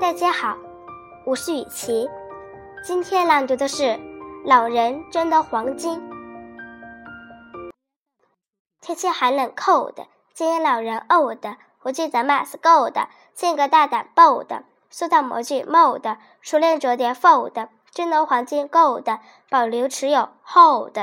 大家好，我是雨琪，今天朗读的是《老人争得黄金》。天气寒冷 （cold），建议老人 old，不记得 must gold，性格大胆 bold，塑造模具 mold，熟练折叠 fold，争得黄金 gold，保留持有 hold。